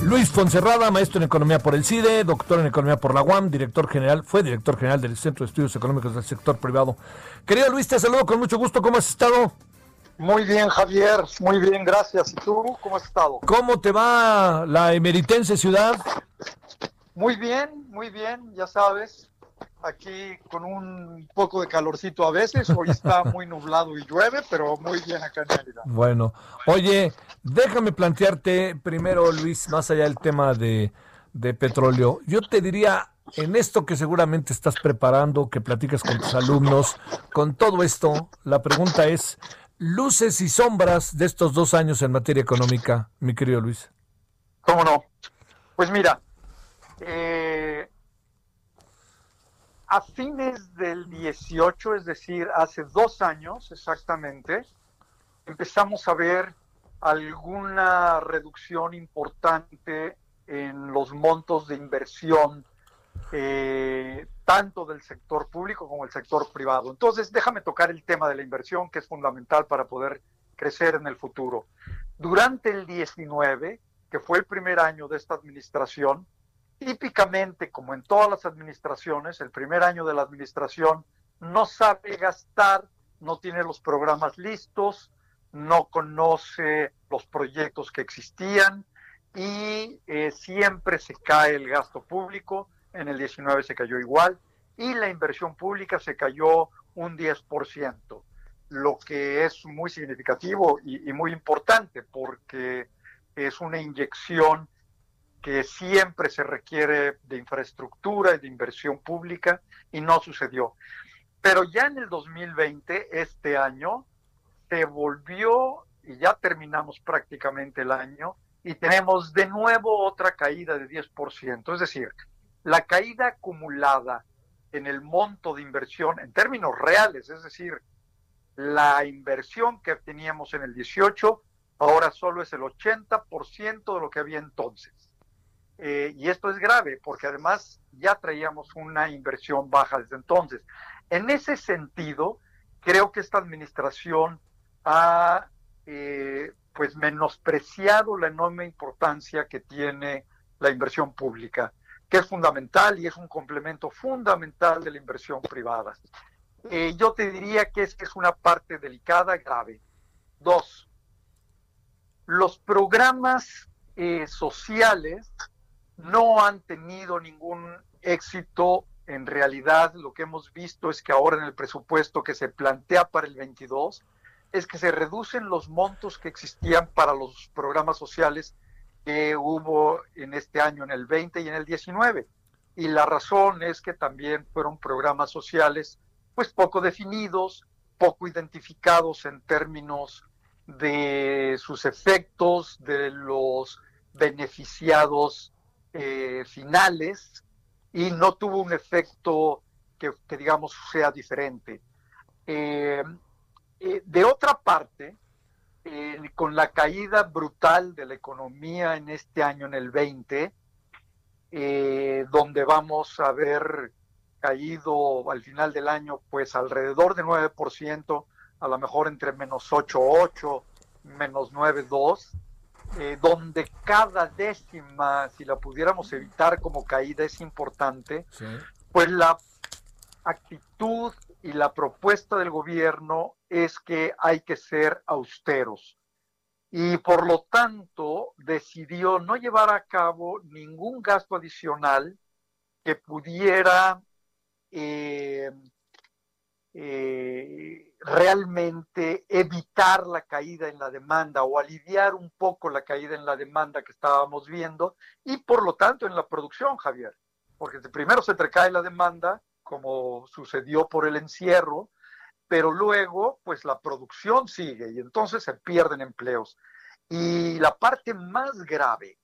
Luis Fonserrada, maestro en Economía por el CIDE, doctor en Economía por la UAM, director general, fue director general del Centro de Estudios Económicos del Sector Privado. Querido Luis, te saludo con mucho gusto. ¿Cómo has estado? Muy bien, Javier. Muy bien, gracias. ¿Y tú cómo has estado? ¿Cómo te va la emeritense ciudad? Muy bien, muy bien, ya sabes. Aquí con un poco de calorcito a veces. Hoy está muy nublado y llueve, pero muy bien acá en Mérida. Bueno, oye, déjame plantearte primero, Luis, más allá del tema de, de petróleo. Yo te diría, en esto que seguramente estás preparando, que platicas con tus alumnos, con todo esto, la pregunta es, luces y sombras de estos dos años en materia económica, mi querido Luis. ¿Cómo no? Pues mira, eh, a fines del 18, es decir, hace dos años exactamente, empezamos a ver alguna reducción importante en los montos de inversión, eh, tanto del sector público como del sector privado. Entonces, déjame tocar el tema de la inversión, que es fundamental para poder crecer en el futuro. Durante el 19, que fue el primer año de esta administración, típicamente, como en todas las administraciones, el primer año de la administración no sabe gastar, no tiene los programas listos, no conoce los proyectos que existían y eh, siempre se cae el gasto público. En el 19 se cayó igual y la inversión pública se cayó un 10%, lo que es muy significativo y, y muy importante porque es una inyección que siempre se requiere de infraestructura y de inversión pública y no sucedió. Pero ya en el 2020, este año, se volvió y ya terminamos prácticamente el año y tenemos de nuevo otra caída de 10%. Es decir, la caída acumulada en el monto de inversión en términos reales, es decir, la inversión que teníamos en el 18 ahora solo es el 80% de lo que había entonces. Eh, y esto es grave porque además ya traíamos una inversión baja desde entonces. En ese sentido, creo que esta administración ha eh, pues menospreciado la enorme importancia que tiene la inversión pública, que es fundamental y es un complemento fundamental de la inversión privada. Eh, yo te diría que es, es una parte delicada, grave. Dos, los programas sociales no han tenido ningún éxito. En realidad, lo que hemos visto es que ahora en el presupuesto que se plantea para el 22 es que se reducen los montos que existían para los programas sociales que hubo en este año, en el 20 y en el 19. Y la razón es que también fueron programas sociales pues poco definidos, poco identificados en términos de sus efectos, de los beneficiados eh, finales y no tuvo un efecto que, digamos sea diferente. Eh, eh, de otra parte, con la caída brutal de la economía en este año, en el 20, donde vamos a ver caído al final del año, pues alrededor de 9%, a lo mejor entre menos 8,8, menos 9,2, eh, donde cada décima, si la pudiéramos evitar como caída, es importante, pues la actitud y la propuesta del gobierno es que hay que ser austeros. Y por lo tanto decidió no llevar a cabo ningún gasto adicional que pudiera eh, eh, realmente evitar la caída en la demanda o aliviar un poco la caída en la demanda que estábamos viendo y por lo tanto en la producción, Javier. Porque primero se cae la demanda, como sucedió por el encierro, pero luego pues la producción sigue y entonces se pierden empleos. Y la parte más grave,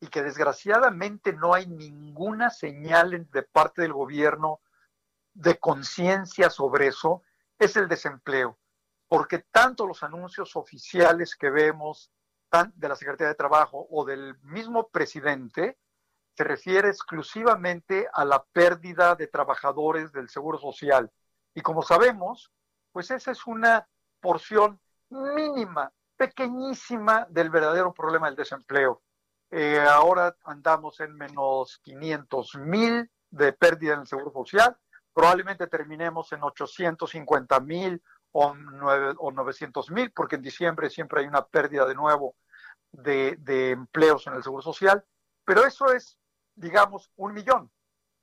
y que desgraciadamente no hay ninguna señal de parte del gobierno de conciencia sobre eso, es el desempleo. Porque tanto los anuncios oficiales que vemos de la Secretaría de Trabajo o del mismo presidente se refiere exclusivamente a la pérdida de trabajadores del Seguro Social. Y como sabemos, pues esa es una porción mínima, pequeñísima del verdadero problema del desempleo. Eh, ahora andamos en menos 500 mil de pérdida en el Seguro Social, probablemente terminemos en 850 mil o, o 900 mil, porque en diciembre siempre hay una pérdida de nuevo de, empleos en el Seguro Social, pero eso es, digamos, un millón,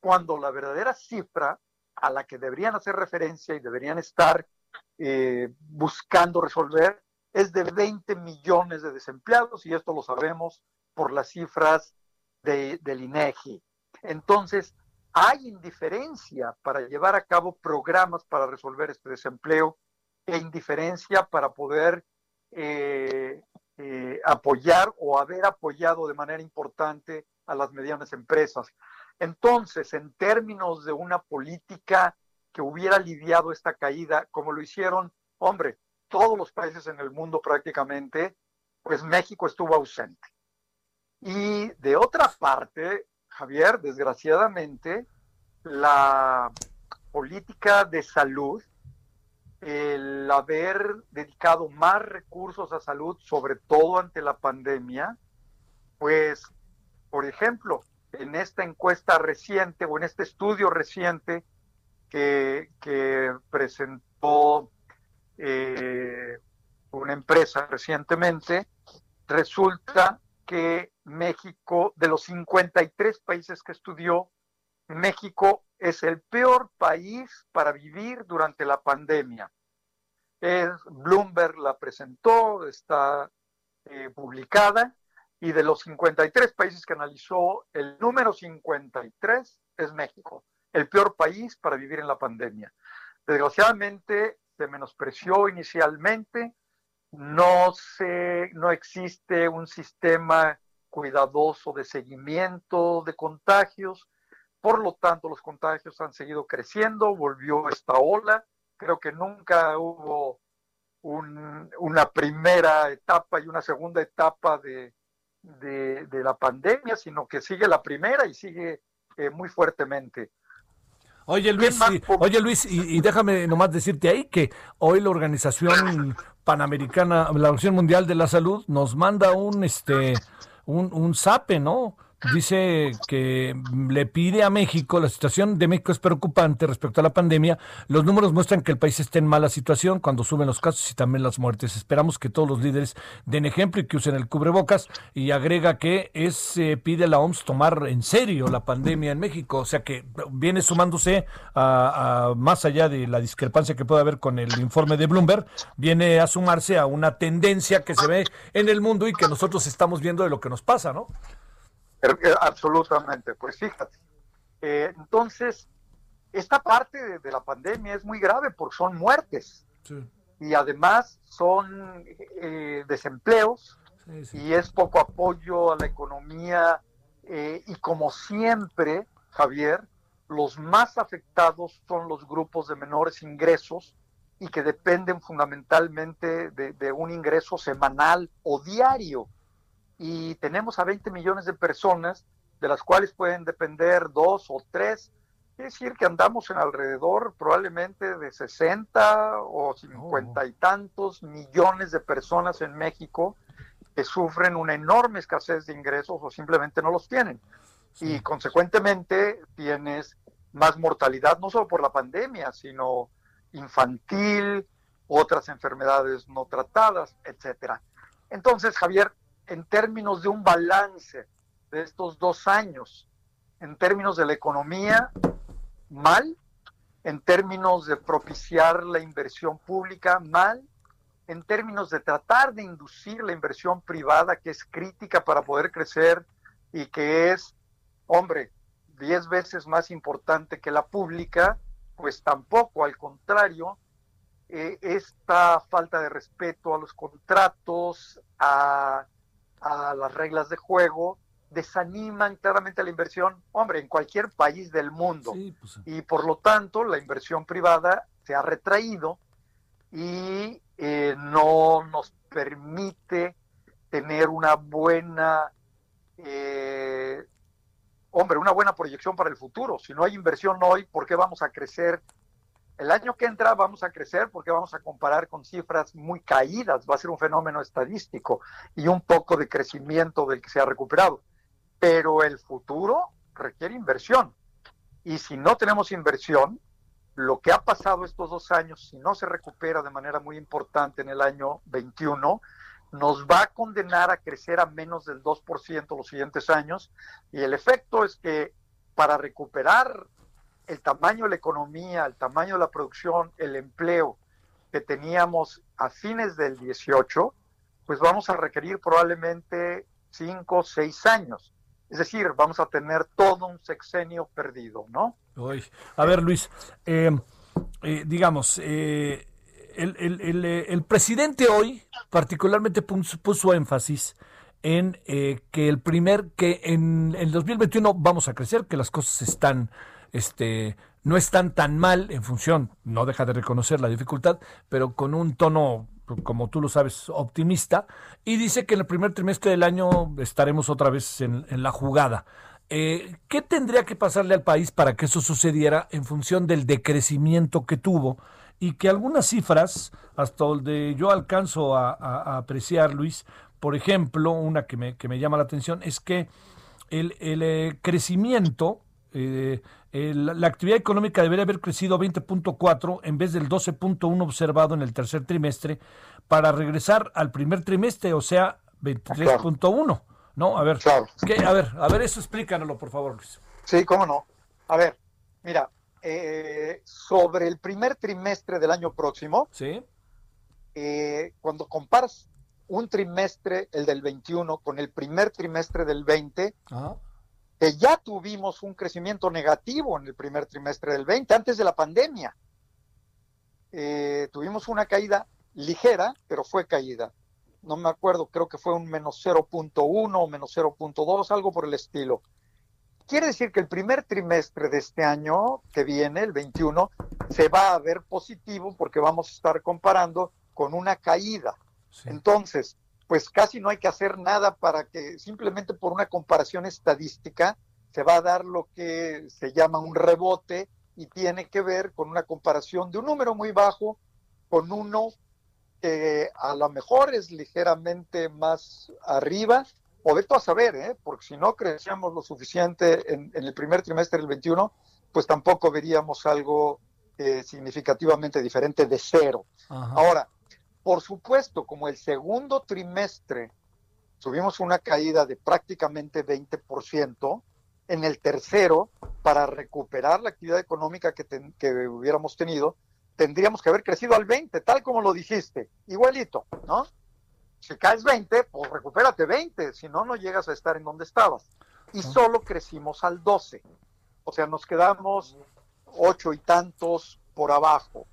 cuando la verdadera cifra a la que deberían hacer referencia y deberían estar eh, buscando resolver es de 20 millones de desempleados y esto lo sabemos por las cifras de, del INEGI. Entonces, hay indiferencia para llevar a cabo programas para resolver este desempleo e indiferencia para poder eh, eh, apoyar o haber apoyado de manera importante a las medianas empresas. Entonces, en términos de una política que hubiera aliviado esta caída, como lo hicieron, hombre, todos los países en el mundo prácticamente, pues México estuvo ausente. Y de otra parte, Javier, desgraciadamente, la política de salud, el haber dedicado más recursos a salud, sobre todo ante la pandemia, pues, por ejemplo, en esta encuesta reciente o en este estudio reciente que, presentó eh, una empresa recientemente, resulta que México, de los 53 países que estudió, México es el peor país para vivir durante la pandemia. Bloomberg la presentó, está eh, publicada, y de los 53 países que analizó, el número 53 es México el peor país para vivir en la pandemia. Desgraciadamente se menospreció inicialmente, no, se, no existe un sistema cuidadoso de seguimiento de contagios, por lo tanto los contagios han seguido creciendo, volvió esta ola, creo que nunca hubo una primera etapa y una segunda etapa de, la pandemia, sino que sigue la primera y sigue eh, muy fuertemente. Oye Luis, y, oye Luis, y, déjame nomás decirte ahí que hoy la Organización Panamericana, la Organización Mundial de la Salud nos manda un este un, un SAPE, ¿no? Dice que le pide a México, la situación de México es preocupante respecto a la pandemia. Los números muestran que el país está en mala situación cuando suben los casos y también las muertes. Esperamos que todos los líderes den ejemplo y que usen el cubrebocas. Y agrega que es, eh, pide a la OMS tomar en serio la pandemia en México. O sea que viene sumándose a, más allá de la discrepancia que puede haber con el informe de Bloomberg, viene a sumarse a una tendencia que se ve en el mundo y que nosotros estamos viendo de lo que nos pasa, ¿no? Eh, absolutamente, pues fíjate. Eh, entonces, esta parte de, la pandemia es muy grave porque son muertes. Y además son eh, desempleos. Y es poco apoyo a la economía. Y como siempre, Javier, los más afectados son los grupos de menores ingresos y que dependen fundamentalmente de un ingreso semanal o diario y tenemos a 20 millones de personas, de las cuales pueden depender dos o tres. Es decir, que andamos en alrededor probablemente de 60 o 50 y tantos millones de personas en México que sufren una enorme escasez de ingresos o simplemente no los tienen. Y consecuentemente tienes más mortalidad, no solo por la pandemia, sino infantil, otras enfermedades no tratadas, etcétera. Entonces, Javier, en términos de un balance de estos dos años, en términos de la economía, mal, en términos de propiciar la inversión pública, mal, en términos de tratar de inducir la inversión privada, que es crítica para poder crecer y que es, hombre, diez veces más importante que la pública, pues tampoco, al contrario, eh, esta falta de respeto a los contratos, a, las reglas de juego, desaniman claramente la inversión, hombre, en cualquier país del mundo. Pues, y por lo tanto, la inversión privada se ha retraído y eh, no nos permite tener una buena, eh, hombre, una buena proyección para el futuro. Si no hay inversión hoy, ¿por qué vamos a crecer el año que entra vamos a crecer porque vamos a comparar con cifras muy caídas, va a ser un fenómeno estadístico y un poco de crecimiento del que se ha recuperado. Pero el futuro requiere inversión. Y si no tenemos inversión, lo que ha pasado estos dos años, si no se recupera de manera muy importante en el año 21, nos va a condenar a crecer a menos del 2% los siguientes años. Y el efecto es que para recuperar el tamaño de la economía, el tamaño de la producción, el empleo que teníamos a fines del 18, pues vamos a requerir probablemente 5 o 6 años. Es decir, vamos a tener todo un sexenio perdido, ¿no? A ver, Luis, eh, eh, digamos, eh, el, presidente hoy particularmente puso, puso énfasis en que el primer, que en el 2021 vamos a crecer, que las cosas están este, no están tan mal en función, no deja de reconocer la dificultad, pero con un tono, como tú lo sabes, optimista, y dice que en el primer trimestre del año estaremos otra vez en, la jugada. Eh, ¿Qué tendría que pasarle al país para que eso sucediera en función del decrecimiento que tuvo? Y que algunas cifras, hasta donde yo alcanzo a, apreciar, Luis, por ejemplo, una que me, que me llama la atención es que el, el eh, crecimiento eh, la actividad económica debería haber crecido 20.4 en vez del 12.1 observado en el tercer trimestre para regresar al primer trimestre, o sea, 23.1. ¿No? A ver, a ver, a ver, eso explícanoslo, por favor, Luis. Sí, cómo no. A ver, mira, eh, sobre el primer trimestre del año próximo, ¿Sí? Eh, cuando comparas un trimestre, el del 21, con el primer trimestre del 20, Ajá que ya tuvimos un crecimiento negativo en el primer trimestre del 20, antes de la pandemia. Eh, tuvimos una caída ligera, pero fue caída. No me acuerdo, creo que fue un menos 0.1 o menos 0.2, algo por el estilo. Quiere decir que el primer trimestre de este año que viene, el 21, se va a ver positivo porque vamos a estar comparando con una caída. Entonces, pues casi no hay que hacer nada para que simplemente por una comparación estadística se va a dar lo que se llama un rebote y tiene que ver con una comparación de un número muy bajo con uno que a lo mejor es ligeramente más arriba, o de a saber, ¿eh? porque si no crecíamos lo suficiente en, el primer trimestre del 21, pues tampoco veríamos algo eh, significativamente diferente de cero. Ahora, por supuesto, como el segundo trimestre tuvimos una caída de prácticamente 20%, en el tercero, para recuperar la actividad económica que, hubiéramos tenido, tendríamos que haber crecido al 20, tal como lo dijiste, igualito, ¿no? Si caes 20, pues recupérate 20, si no, no llegas a estar en donde estabas. Y solo crecimos al 12, o sea, nos quedamos ocho y tantos por abajo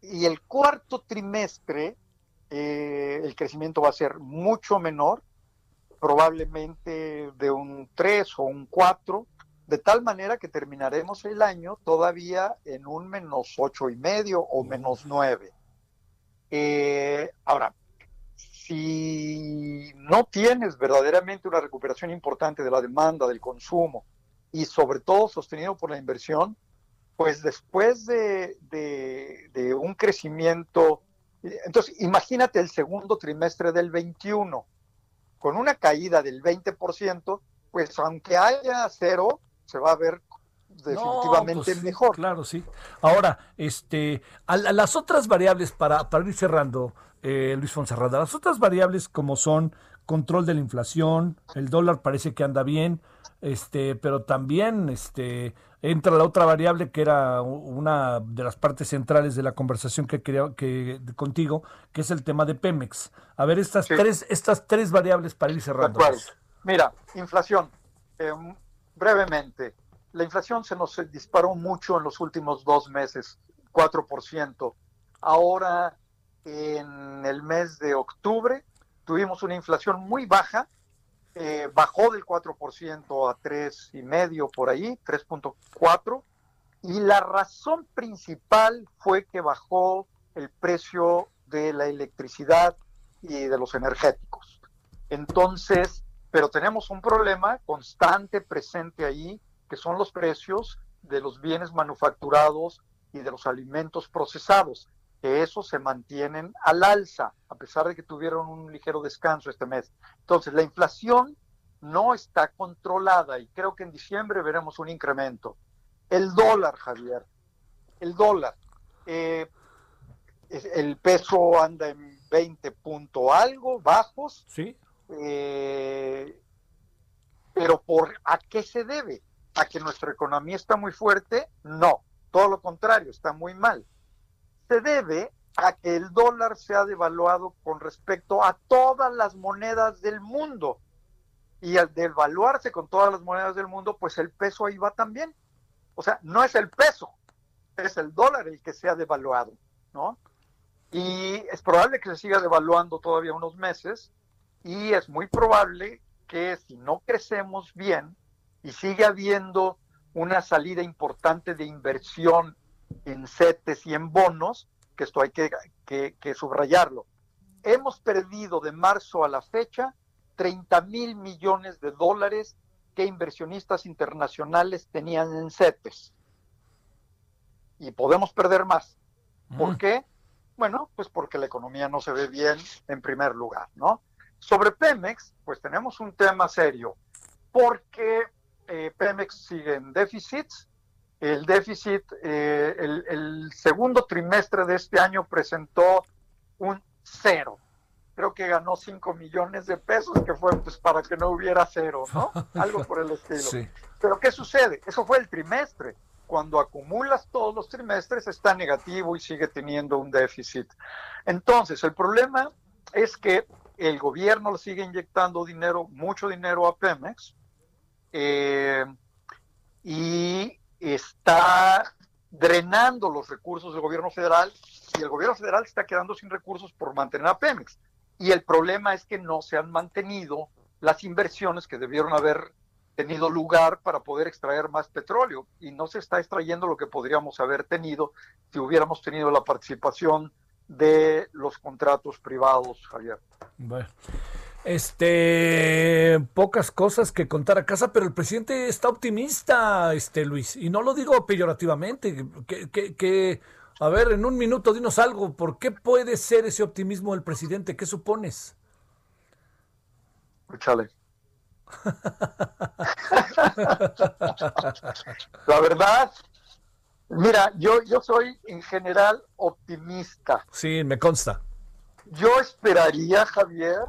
y el cuarto trimestre eh, el crecimiento va a ser mucho menor, probablemente de un 3 o un 4, de tal manera que terminaremos el año todavía en un menos ocho y medio o menos 9. Eh, ahora, si no tienes verdaderamente una recuperación importante de la demanda, del consumo, y sobre todo sostenido por la inversión, pues después de, un crecimiento, entonces imagínate el segundo trimestre del 21, con una caída del 20%, pues aunque haya cero, se va a ver definitivamente pues mejor. Claro, sí. Ahora, este, a, las otras variables, para, para ir cerrando, eh, Luis Fonserrada, las otras variables como son control de la inflación, el dólar parece que anda bien, este, pero también este, entra la otra variable que era una de las partes centrales de la conversación que quería que contigo, que es el tema de Pemex. A ver, estas tres, estas tres variables para ir cerrando. Mira, inflación. Eh, brevemente, la inflación se nos disparó mucho en los últimos dos meses, 4%. Ahora, en el mes de octubre, tuvimos una inflación muy baja, eh, bajó del 4% a 3,5% por ahí, 3.4%, y la razón principal fue que bajó el precio de la electricidad y de los energéticos. Entonces, pero tenemos un problema constante presente ahí, que son los precios de los bienes manufacturados y de los alimentos procesados, que esos se mantienen al alza, a pesar de que tuvieron un ligero descanso este mes. Entonces, la inflación no está controlada y creo que en diciembre veremos un incremento. El dólar, Javier, el dólar. Eh, el peso anda en 20 punto algo, bajos. Sí. Eh, pero por ¿a qué se debe? ¿A que nuestra economía está muy fuerte? No, todo lo contrario, está muy mal. Se debe a que el dólar se ha devaluado con respecto a todas las monedas del mundo. Y al devaluarse con todas las monedas del mundo, pues el peso ahí va también. O sea, no es el peso, es el dólar el que se ha devaluado, ¿no? Y es probable que se siga devaluando todavía unos meses y es muy probable que si no crecemos bien y sigue habiendo una salida importante de inversión en CETES y en bonos, que esto hay que, que, subrayarlo. Hemos perdido de marzo a la fecha 30 mil millones de dólares que inversionistas internacionales tenían en CETES. Y podemos perder más. ¿Por mm. qué? Bueno, pues porque la economía no se ve bien en primer lugar, ¿no? Sobre Pemex, pues tenemos un tema serio, porque eh, Pemex sigue en déficits. El déficit, eh, el, segundo trimestre de este año presentó un cero. Creo que ganó 5 millones de pesos, que fue pues para que no hubiera cero, ¿no? Algo por el estilo. Pero ¿qué sucede? Eso fue el trimestre cuando acumulas todos los trimestres está negativo y sigue teniendo un déficit. Entonces, el problema es que el gobierno le sigue inyectando dinero, mucho dinero a Pemex, eh, y está drenando los recursos del gobierno federal y el gobierno federal está quedando sin recursos por mantener a Pemex. Y el problema es que no se han mantenido las inversiones que debieron haber tenido lugar para poder extraer más petróleo y no se está extrayendo lo que podríamos haber tenido si hubiéramos tenido la participación de los contratos privados, Javier. Bueno. Este, pocas cosas que contar a casa, pero el presidente está optimista, este Luis, y no lo digo peyorativamente, que, que, que, a ver, en un minuto dinos algo, ¿por qué puede ser ese optimismo del presidente? ¿Qué supones? Échale. La verdad, mira, yo, yo soy en general optimista. Sí, me consta. Yo esperaría, Javier,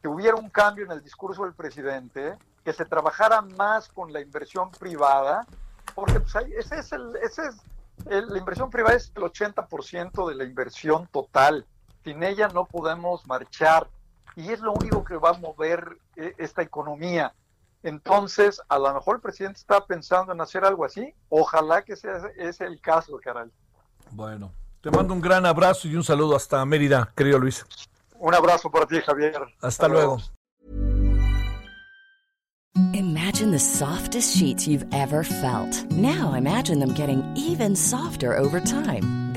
que hubiera un cambio en el discurso del presidente, que se trabajara más con la inversión privada, porque pues, ese es el, ese es la inversión privada es el 80% de la inversión total. Sin ella no podemos marchar y es lo único que va a mover eh, esta economía. Entonces, a lo mejor el presidente está pensando en hacer algo así. Ojalá que sea ese el caso, caray. Bueno, te mando un gran abrazo y un saludo hasta Mérida, querido Luis. Un abrazo para ti, Javier. Hasta, luego. Imagine the softest sheets you've ever felt. Now imagine them getting even softer over time.